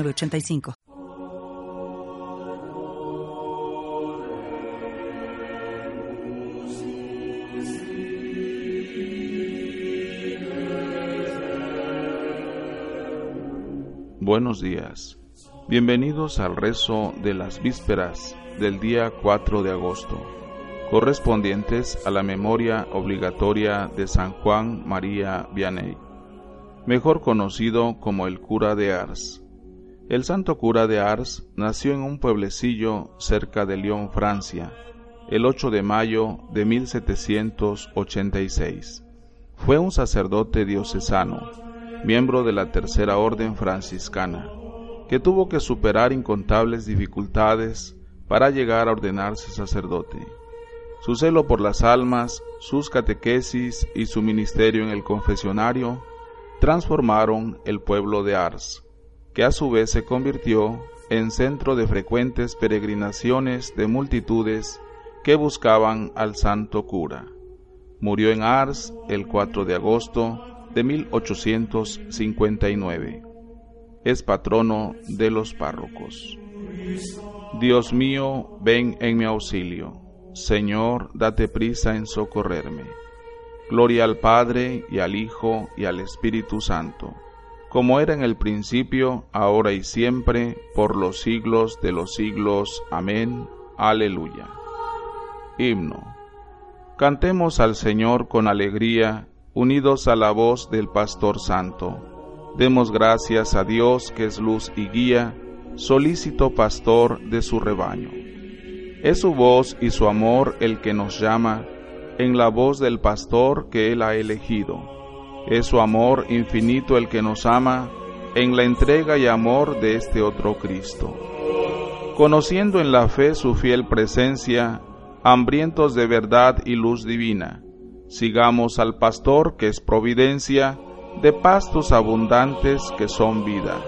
85 Buenos días. Bienvenidos al rezo de las vísperas del día 4 de agosto, correspondientes a la memoria obligatoria de San Juan María Vianney, mejor conocido como el cura de Ars el santo cura de Ars nació en un pueblecillo cerca de Lyon, Francia, el 8 de mayo de 1786. Fue un sacerdote diocesano, miembro de la Tercera Orden franciscana, que tuvo que superar incontables dificultades para llegar a ordenarse sacerdote. Su celo por las almas, sus catequesis y su ministerio en el confesionario transformaron el pueblo de Ars que a su vez se convirtió en centro de frecuentes peregrinaciones de multitudes que buscaban al santo cura. Murió en Ars el 4 de agosto de 1859. Es patrono de los párrocos. Dios mío, ven en mi auxilio. Señor, date prisa en socorrerme. Gloria al Padre y al Hijo y al Espíritu Santo como era en el principio, ahora y siempre, por los siglos de los siglos. Amén. Aleluya. Himno. Cantemos al Señor con alegría, unidos a la voz del Pastor Santo. Demos gracias a Dios que es luz y guía, solícito pastor de su rebaño. Es su voz y su amor el que nos llama, en la voz del pastor que él ha elegido es su amor infinito el que nos ama en la entrega y amor de este otro Cristo. Conociendo en la fe su fiel presencia, hambrientos de verdad y luz divina, sigamos al pastor que es providencia, de pastos abundantes que son vida.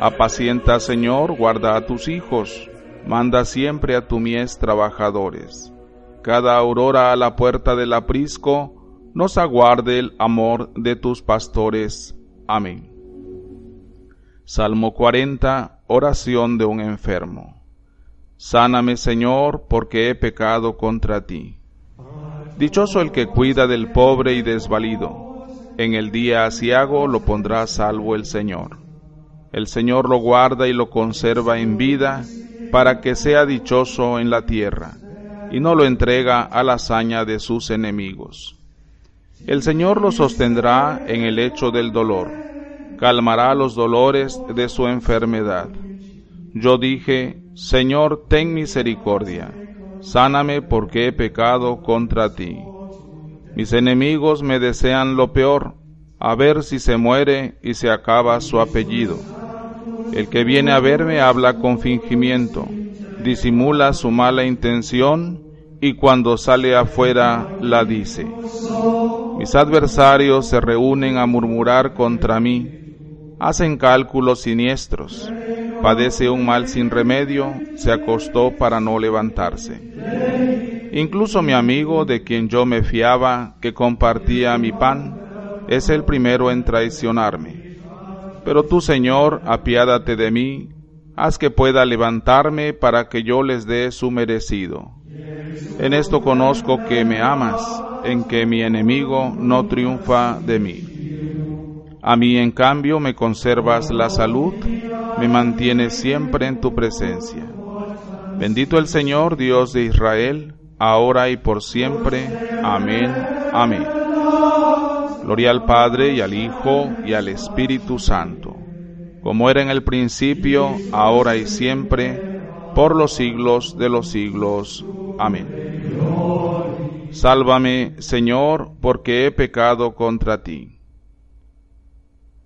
Apacienta, Señor, guarda a tus hijos, manda siempre a tu mies trabajadores. Cada aurora a la puerta del aprisco, nos aguarde el amor de tus pastores. Amén. Salmo 40, oración de un enfermo. Sáname, Señor, porque he pecado contra ti. Dichoso el que cuida del pobre y desvalido. En el día asiago lo pondrá salvo el Señor. El Señor lo guarda y lo conserva en vida, para que sea dichoso en la tierra, y no lo entrega a la hazaña de sus enemigos. El Señor lo sostendrá en el hecho del dolor, calmará los dolores de su enfermedad. Yo dije, Señor, ten misericordia, sáname porque he pecado contra ti. Mis enemigos me desean lo peor, a ver si se muere y se acaba su apellido. El que viene a verme habla con fingimiento, disimula su mala intención y cuando sale afuera la dice. Mis adversarios se reúnen a murmurar contra mí, hacen cálculos siniestros, padece un mal sin remedio, se acostó para no levantarse. Incluso mi amigo, de quien yo me fiaba, que compartía mi pan, es el primero en traicionarme. Pero tú, Señor, apiádate de mí, haz que pueda levantarme para que yo les dé su merecido. En esto conozco que me amas, en que mi enemigo no triunfa de mí. A mí, en cambio, me conservas la salud, me mantienes siempre en tu presencia. Bendito el Señor, Dios de Israel, ahora y por siempre. Amén. Amén. Gloria al Padre y al Hijo y al Espíritu Santo, como era en el principio, ahora y siempre, por los siglos de los siglos. Amén. Sálvame, Señor, porque he pecado contra ti.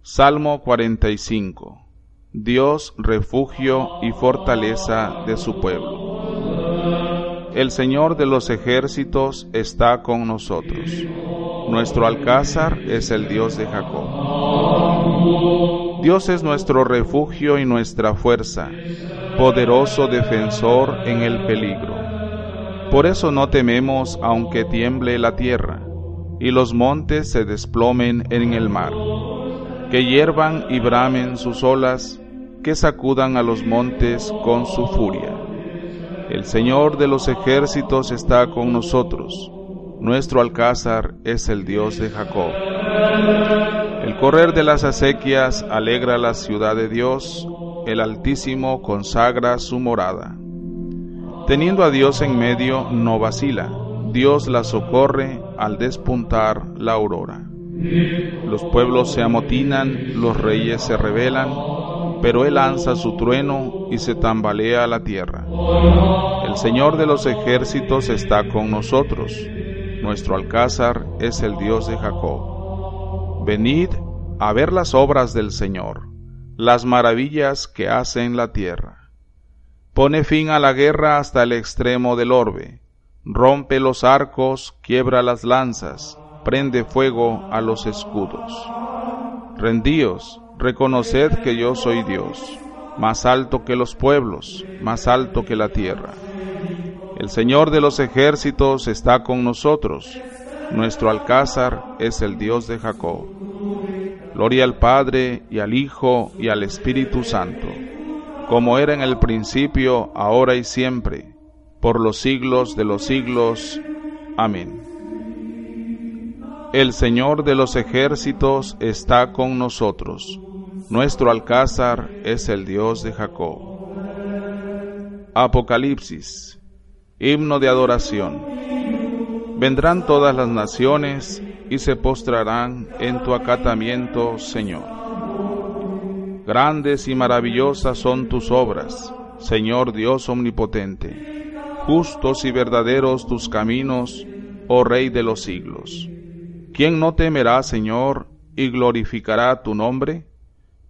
Salmo 45. Dios refugio y fortaleza de su pueblo. El Señor de los ejércitos está con nosotros. Nuestro alcázar es el Dios de Jacob. Dios es nuestro refugio y nuestra fuerza, poderoso defensor en el peligro. Por eso no tememos aunque tiemble la tierra y los montes se desplomen en el mar, que hiervan y bramen sus olas, que sacudan a los montes con su furia. El Señor de los ejércitos está con nosotros, nuestro alcázar es el Dios de Jacob. El correr de las acequias alegra la ciudad de Dios, el Altísimo consagra su morada. Teniendo a Dios en medio, no vacila, Dios la socorre al despuntar la aurora. Los pueblos se amotinan, los reyes se rebelan, pero Él lanza su trueno y se tambalea la tierra. El Señor de los ejércitos está con nosotros. Nuestro alcázar es el Dios de Jacob. Venid a ver las obras del Señor, las maravillas que hace en la tierra. Pone fin a la guerra hasta el extremo del orbe rompe los arcos, quiebra las lanzas, prende fuego a los escudos. Rendíos, reconoced que yo soy Dios, más alto que los pueblos, más alto que la tierra. El Señor de los ejércitos está con nosotros, nuestro alcázar es el Dios de Jacob. Gloria al Padre y al Hijo y al Espíritu Santo, como era en el principio, ahora y siempre por los siglos de los siglos. Amén. El Señor de los ejércitos está con nosotros. Nuestro alcázar es el Dios de Jacob. Apocalipsis. Himno de adoración. Vendrán todas las naciones y se postrarán en tu acatamiento, Señor. Grandes y maravillosas son tus obras, Señor Dios omnipotente justos y verdaderos tus caminos, oh Rey de los siglos. ¿Quién no temerá, Señor, y glorificará tu nombre?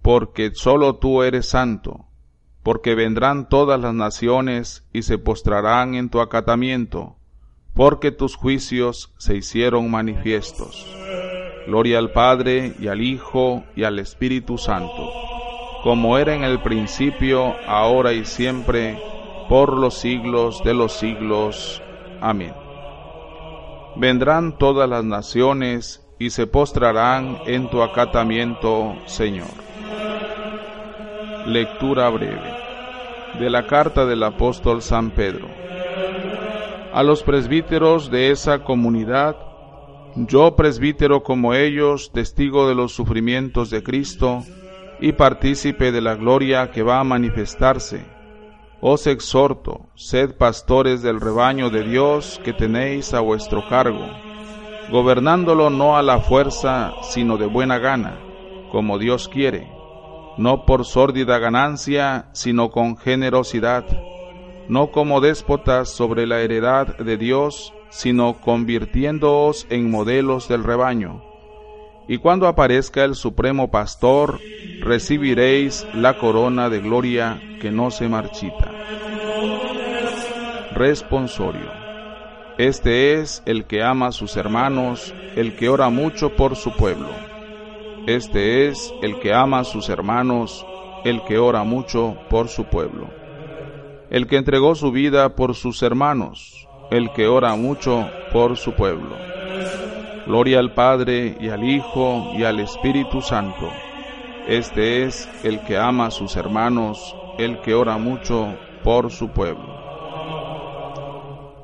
Porque sólo tú eres santo, porque vendrán todas las naciones y se postrarán en tu acatamiento, porque tus juicios se hicieron manifiestos. Gloria al Padre y al Hijo y al Espíritu Santo, como era en el principio, ahora y siempre, por los siglos de los siglos. Amén. Vendrán todas las naciones y se postrarán en tu acatamiento, Señor. Lectura breve de la carta del apóstol San Pedro. A los presbíteros de esa comunidad, yo presbítero como ellos, testigo de los sufrimientos de Cristo y partícipe de la gloria que va a manifestarse, os exhorto, sed pastores del rebaño de Dios que tenéis a vuestro cargo, gobernándolo no a la fuerza, sino de buena gana, como Dios quiere, no por sórdida ganancia, sino con generosidad, no como déspotas sobre la heredad de Dios, sino convirtiéndoos en modelos del rebaño. Y cuando aparezca el Supremo Pastor, recibiréis la corona de gloria que no se marchita. Responsorio. Este es el que ama a sus hermanos, el que ora mucho por su pueblo. Este es el que ama a sus hermanos, el que ora mucho por su pueblo. El que entregó su vida por sus hermanos, el que ora mucho por su pueblo. Gloria al Padre y al Hijo y al Espíritu Santo. Este es el que ama a sus hermanos, el que ora mucho por su pueblo.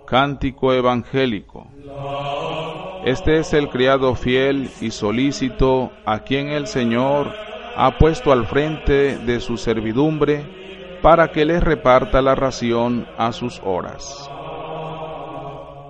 Cántico evangélico. Este es el criado fiel y solícito a quien el Señor ha puesto al frente de su servidumbre para que les reparta la ración a sus horas.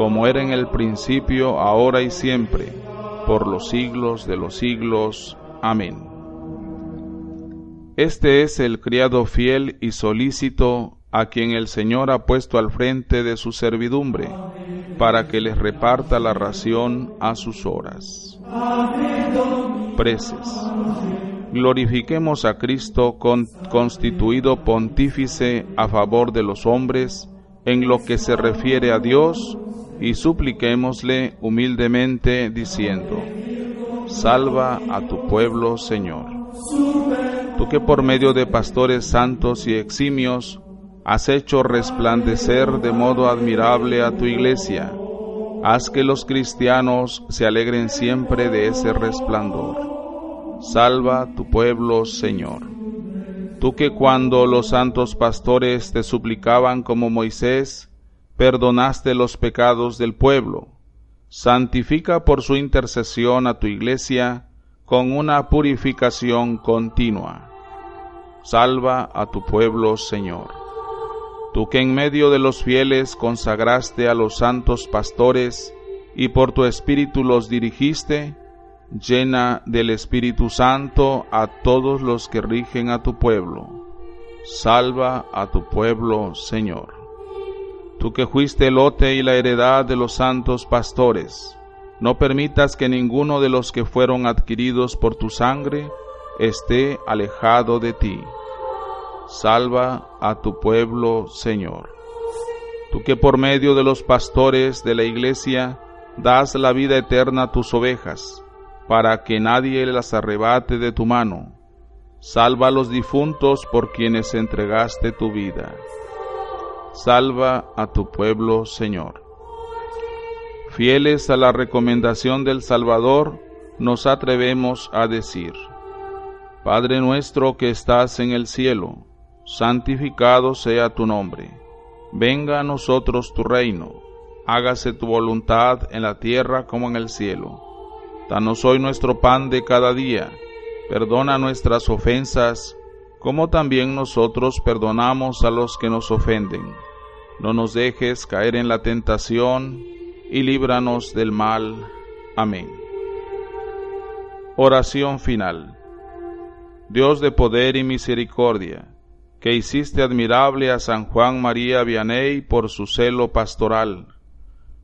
como era en el principio, ahora y siempre, por los siglos de los siglos. Amén. Este es el criado fiel y solícito a quien el Señor ha puesto al frente de su servidumbre, para que les reparta la ración a sus horas. Preces. Glorifiquemos a Cristo constituido pontífice a favor de los hombres en lo que se refiere a Dios y supliquémosle humildemente diciendo, Salva a tu pueblo, Señor. Tú que por medio de pastores santos y eximios has hecho resplandecer de modo admirable a tu iglesia, haz que los cristianos se alegren siempre de ese resplandor salva tu pueblo, Señor. Tú que cuando los santos pastores te suplicaban como Moisés, perdonaste los pecados del pueblo, santifica por su intercesión a tu iglesia con una purificación continua. Salva a tu pueblo, Señor. Tú que en medio de los fieles consagraste a los santos pastores y por tu espíritu los dirigiste, llena del Espíritu Santo a todos los que rigen a tu pueblo. Salva a tu pueblo, Señor. Tú que fuiste el lote y la heredad de los santos pastores, no permitas que ninguno de los que fueron adquiridos por tu sangre esté alejado de ti. Salva a tu pueblo, Señor. Tú que por medio de los pastores de la iglesia das la vida eterna a tus ovejas, para que nadie las arrebate de tu mano. Salva a los difuntos por quienes entregaste tu vida. Salva a tu pueblo, Señor. Fieles a la recomendación del Salvador, nos atrevemos a decir, Padre nuestro que estás en el cielo, santificado sea tu nombre. Venga a nosotros tu reino, hágase tu voluntad en la tierra como en el cielo. Danos hoy nuestro pan de cada día. Perdona nuestras ofensas, como también nosotros perdonamos a los que nos ofenden. No nos dejes caer en la tentación, y líbranos del mal. Amén. Oración final. Dios de poder y misericordia, que hiciste admirable a San Juan María Vianney por su celo pastoral,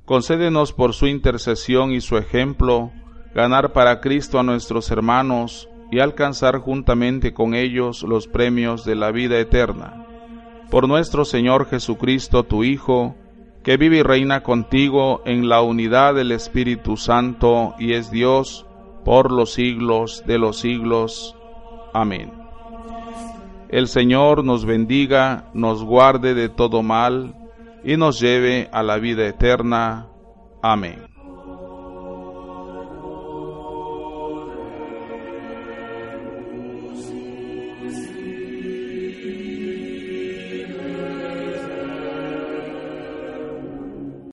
concédenos por su intercesión y su ejemplo, ganar para Cristo a nuestros hermanos y alcanzar juntamente con ellos los premios de la vida eterna. Por nuestro Señor Jesucristo, tu Hijo, que vive y reina contigo en la unidad del Espíritu Santo y es Dios por los siglos de los siglos. Amén. El Señor nos bendiga, nos guarde de todo mal y nos lleve a la vida eterna. Amén.